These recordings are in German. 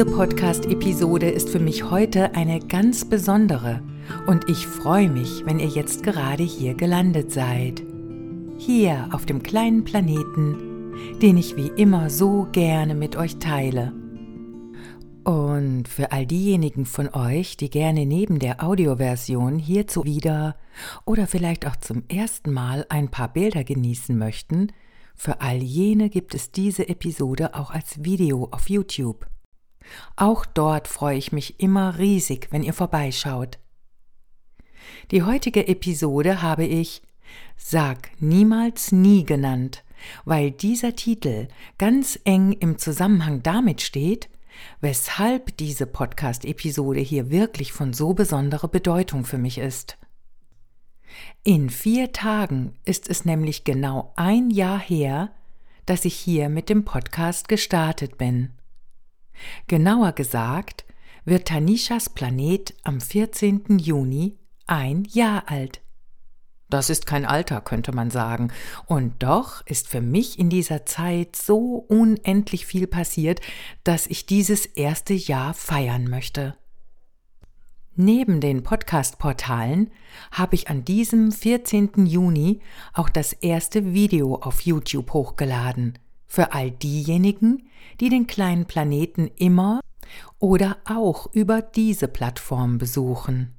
Diese Podcast-Episode ist für mich heute eine ganz besondere und ich freue mich, wenn ihr jetzt gerade hier gelandet seid. Hier auf dem kleinen Planeten, den ich wie immer so gerne mit euch teile. Und für all diejenigen von euch, die gerne neben der Audioversion hierzu wieder oder vielleicht auch zum ersten Mal ein paar Bilder genießen möchten, für all jene gibt es diese Episode auch als Video auf YouTube. Auch dort freue ich mich immer riesig, wenn ihr vorbeischaut. Die heutige Episode habe ich Sag niemals nie genannt, weil dieser Titel ganz eng im Zusammenhang damit steht, weshalb diese Podcast-Episode hier wirklich von so besonderer Bedeutung für mich ist. In vier Tagen ist es nämlich genau ein Jahr her, dass ich hier mit dem Podcast gestartet bin. Genauer gesagt wird Tanishas Planet am 14. Juni ein Jahr alt. Das ist kein Alter, könnte man sagen, und doch ist für mich in dieser Zeit so unendlich viel passiert, dass ich dieses erste Jahr feiern möchte. Neben den Podcast-Portalen habe ich an diesem 14. Juni auch das erste Video auf YouTube hochgeladen. Für all diejenigen, die den kleinen Planeten immer oder auch über diese Plattform besuchen.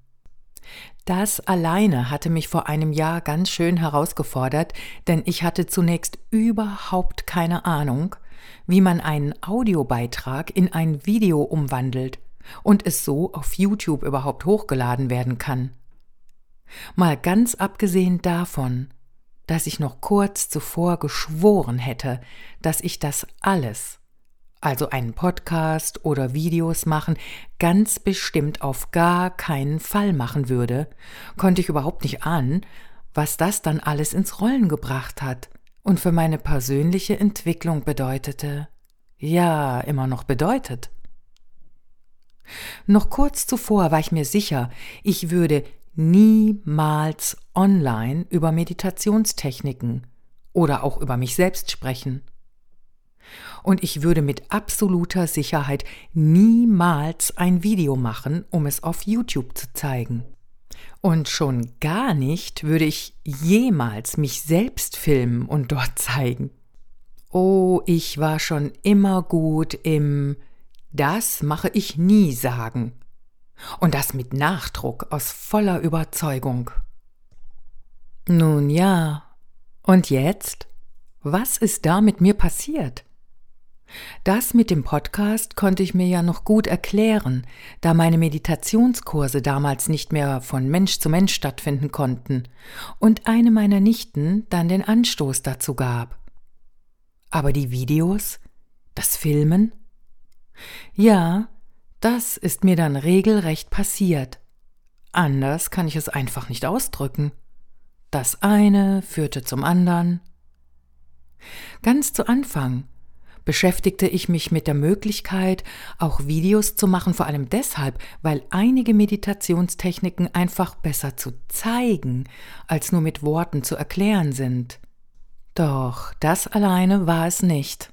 Das alleine hatte mich vor einem Jahr ganz schön herausgefordert, denn ich hatte zunächst überhaupt keine Ahnung, wie man einen Audiobeitrag in ein Video umwandelt und es so auf YouTube überhaupt hochgeladen werden kann. Mal ganz abgesehen davon, dass ich noch kurz zuvor geschworen hätte, dass ich das alles, also einen Podcast oder Videos machen, ganz bestimmt auf gar keinen Fall machen würde, konnte ich überhaupt nicht ahnen, was das dann alles ins Rollen gebracht hat und für meine persönliche Entwicklung bedeutete. Ja, immer noch bedeutet. Noch kurz zuvor war ich mir sicher, ich würde niemals online über Meditationstechniken oder auch über mich selbst sprechen. Und ich würde mit absoluter Sicherheit niemals ein Video machen, um es auf YouTube zu zeigen. Und schon gar nicht würde ich jemals mich selbst filmen und dort zeigen. Oh, ich war schon immer gut im das mache ich nie sagen. Und das mit Nachdruck aus voller Überzeugung. Nun ja, und jetzt? Was ist da mit mir passiert? Das mit dem Podcast konnte ich mir ja noch gut erklären, da meine Meditationskurse damals nicht mehr von Mensch zu Mensch stattfinden konnten und eine meiner Nichten dann den Anstoß dazu gab. Aber die Videos, das Filmen, ja, das ist mir dann regelrecht passiert. Anders kann ich es einfach nicht ausdrücken. Das eine führte zum anderen. Ganz zu Anfang beschäftigte ich mich mit der Möglichkeit, auch Videos zu machen, vor allem deshalb, weil einige Meditationstechniken einfach besser zu zeigen, als nur mit Worten zu erklären sind. Doch das alleine war es nicht.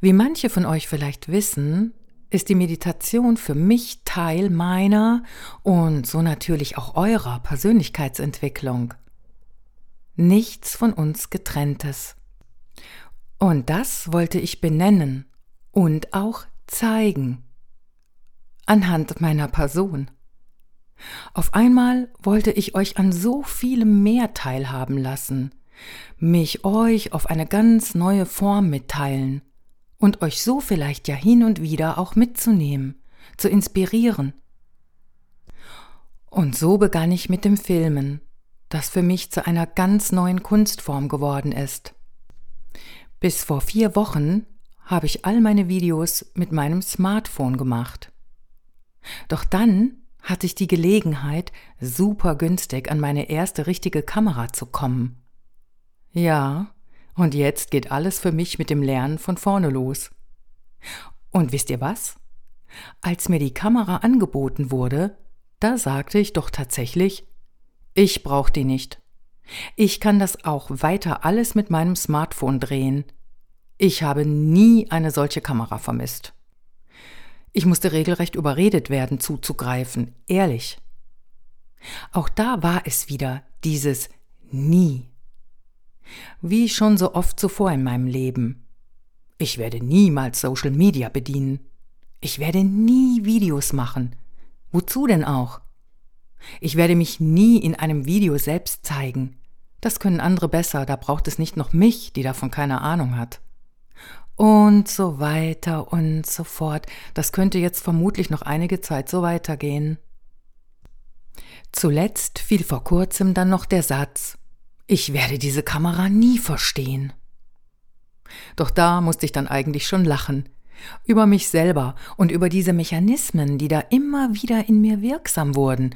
Wie manche von euch vielleicht wissen, ist die Meditation für mich Teil meiner und so natürlich auch eurer Persönlichkeitsentwicklung. Nichts von uns getrenntes. Und das wollte ich benennen und auch zeigen. Anhand meiner Person. Auf einmal wollte ich euch an so vielem mehr teilhaben lassen, mich euch auf eine ganz neue Form mitteilen und euch so vielleicht ja hin und wieder auch mitzunehmen, zu inspirieren. Und so begann ich mit dem Filmen, das für mich zu einer ganz neuen Kunstform geworden ist. Bis vor vier Wochen habe ich all meine Videos mit meinem Smartphone gemacht. Doch dann hatte ich die Gelegenheit, super günstig an meine erste richtige Kamera zu kommen. Ja, und jetzt geht alles für mich mit dem Lernen von vorne los. Und wisst ihr was? Als mir die Kamera angeboten wurde, da sagte ich doch tatsächlich, ich brauch die nicht. Ich kann das auch weiter alles mit meinem Smartphone drehen. Ich habe nie eine solche Kamera vermisst. Ich musste regelrecht überredet werden, zuzugreifen, ehrlich. Auch da war es wieder dieses Nie. Wie schon so oft zuvor in meinem Leben. Ich werde niemals Social Media bedienen. Ich werde nie Videos machen. Wozu denn auch? Ich werde mich nie in einem Video selbst zeigen. Das können andere besser, da braucht es nicht noch mich, die davon keine Ahnung hat. Und so weiter und so fort. Das könnte jetzt vermutlich noch einige Zeit so weitergehen. Zuletzt fiel vor kurzem dann noch der Satz, ich werde diese Kamera nie verstehen. Doch da musste ich dann eigentlich schon lachen. Über mich selber und über diese Mechanismen, die da immer wieder in mir wirksam wurden.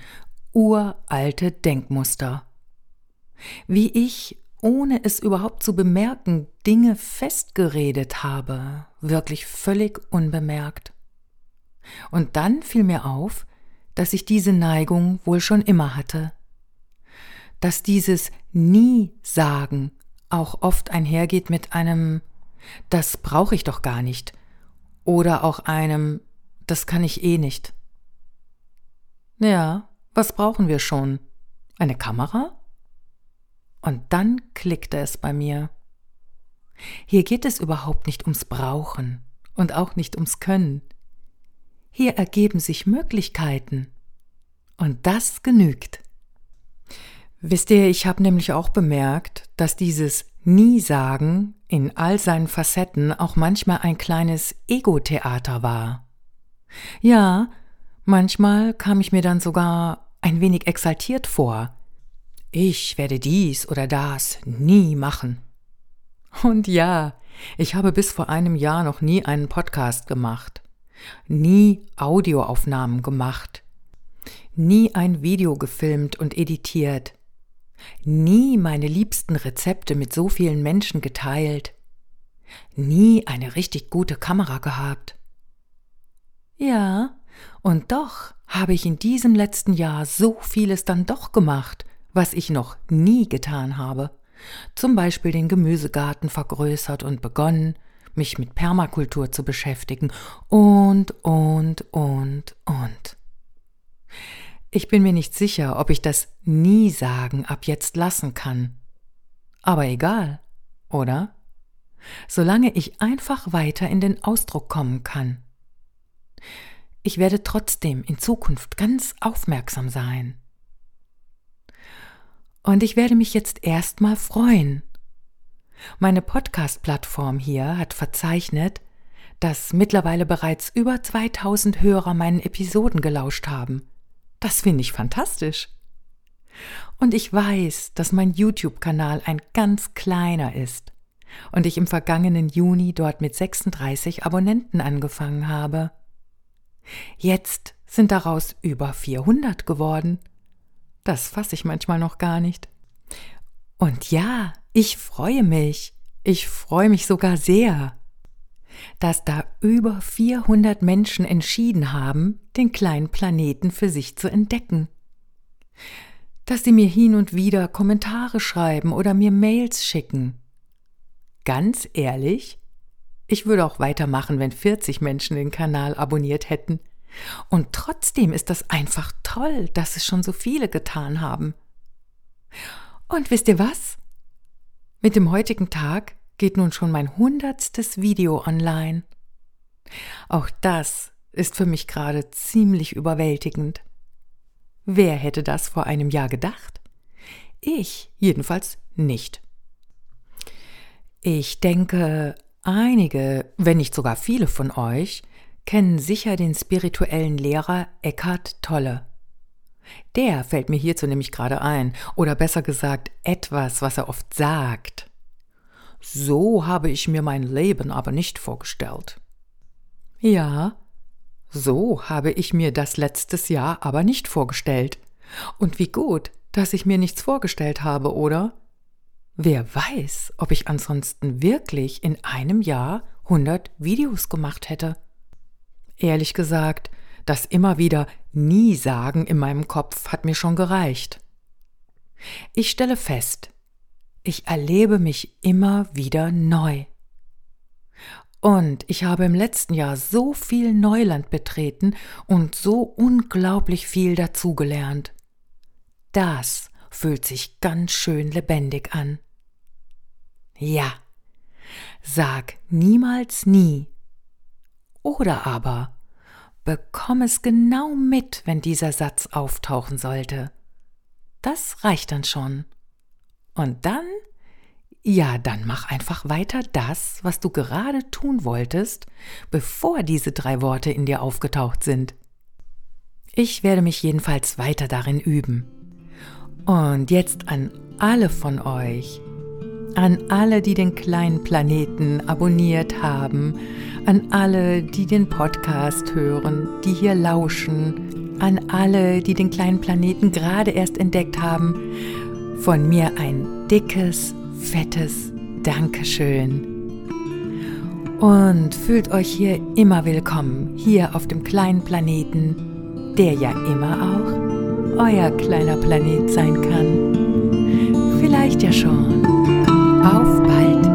Uralte Denkmuster. Wie ich, ohne es überhaupt zu bemerken, Dinge festgeredet habe, wirklich völlig unbemerkt. Und dann fiel mir auf, dass ich diese Neigung wohl schon immer hatte. Dass dieses Nie-Sagen auch oft einhergeht mit einem Das brauche ich doch gar nicht oder auch einem Das kann ich eh nicht. Ja, was brauchen wir schon? Eine Kamera? Und dann klickte es bei mir. Hier geht es überhaupt nicht ums Brauchen und auch nicht ums Können. Hier ergeben sich Möglichkeiten. Und das genügt. Wisst ihr, ich habe nämlich auch bemerkt, dass dieses Nie-Sagen in all seinen Facetten auch manchmal ein kleines Ego-Theater war. Ja, manchmal kam ich mir dann sogar ein wenig exaltiert vor. Ich werde dies oder das nie machen. Und ja, ich habe bis vor einem Jahr noch nie einen Podcast gemacht nie Audioaufnahmen gemacht, nie ein Video gefilmt und editiert, nie meine liebsten Rezepte mit so vielen Menschen geteilt, nie eine richtig gute Kamera gehabt. Ja, und doch habe ich in diesem letzten Jahr so vieles dann doch gemacht, was ich noch nie getan habe. Zum Beispiel den Gemüsegarten vergrößert und begonnen, mich mit Permakultur zu beschäftigen und, und, und, und. Ich bin mir nicht sicher, ob ich das nie sagen ab jetzt lassen kann. Aber egal, oder? Solange ich einfach weiter in den Ausdruck kommen kann. Ich werde trotzdem in Zukunft ganz aufmerksam sein. Und ich werde mich jetzt erstmal freuen, meine Podcast-Plattform hier hat verzeichnet, dass mittlerweile bereits über 2000 Hörer meinen Episoden gelauscht haben. Das finde ich fantastisch. Und ich weiß, dass mein YouTube-Kanal ein ganz kleiner ist und ich im vergangenen Juni dort mit 36 Abonnenten angefangen habe. Jetzt sind daraus über 400 geworden. Das fasse ich manchmal noch gar nicht. Und ja, ich freue mich, ich freue mich sogar sehr, dass da über 400 Menschen entschieden haben, den kleinen Planeten für sich zu entdecken. Dass sie mir hin und wieder Kommentare schreiben oder mir Mails schicken. Ganz ehrlich, ich würde auch weitermachen, wenn 40 Menschen den Kanal abonniert hätten. Und trotzdem ist das einfach toll, dass es schon so viele getan haben. Und wisst ihr was? Mit dem heutigen Tag geht nun schon mein hundertstes Video online. Auch das ist für mich gerade ziemlich überwältigend. Wer hätte das vor einem Jahr gedacht? Ich jedenfalls nicht. Ich denke, einige, wenn nicht sogar viele von euch, kennen sicher den spirituellen Lehrer Eckhart Tolle. Der fällt mir hierzu nämlich gerade ein, oder besser gesagt etwas, was er oft sagt. So habe ich mir mein Leben aber nicht vorgestellt. Ja, so habe ich mir das letztes Jahr aber nicht vorgestellt. Und wie gut, dass ich mir nichts vorgestellt habe, oder? Wer weiß, ob ich ansonsten wirklich in einem Jahr hundert Videos gemacht hätte. Ehrlich gesagt, das immer wieder Nie sagen in meinem Kopf hat mir schon gereicht. Ich stelle fest, ich erlebe mich immer wieder neu. Und ich habe im letzten Jahr so viel Neuland betreten und so unglaublich viel dazugelernt. Das fühlt sich ganz schön lebendig an. Ja, sag niemals nie. Oder aber bekomm es genau mit, wenn dieser Satz auftauchen sollte. Das reicht dann schon. Und dann ja, dann mach einfach weiter das, was du gerade tun wolltest, bevor diese drei Worte in dir aufgetaucht sind. Ich werde mich jedenfalls weiter darin üben. Und jetzt an alle von euch, an alle, die den kleinen Planeten abonniert haben, an alle, die den Podcast hören, die hier lauschen, an alle, die den kleinen Planeten gerade erst entdeckt haben, von mir ein dickes, fettes Dankeschön. Und fühlt euch hier immer willkommen, hier auf dem kleinen Planeten, der ja immer auch euer kleiner Planet sein kann. Vielleicht ja schon. Auf bald!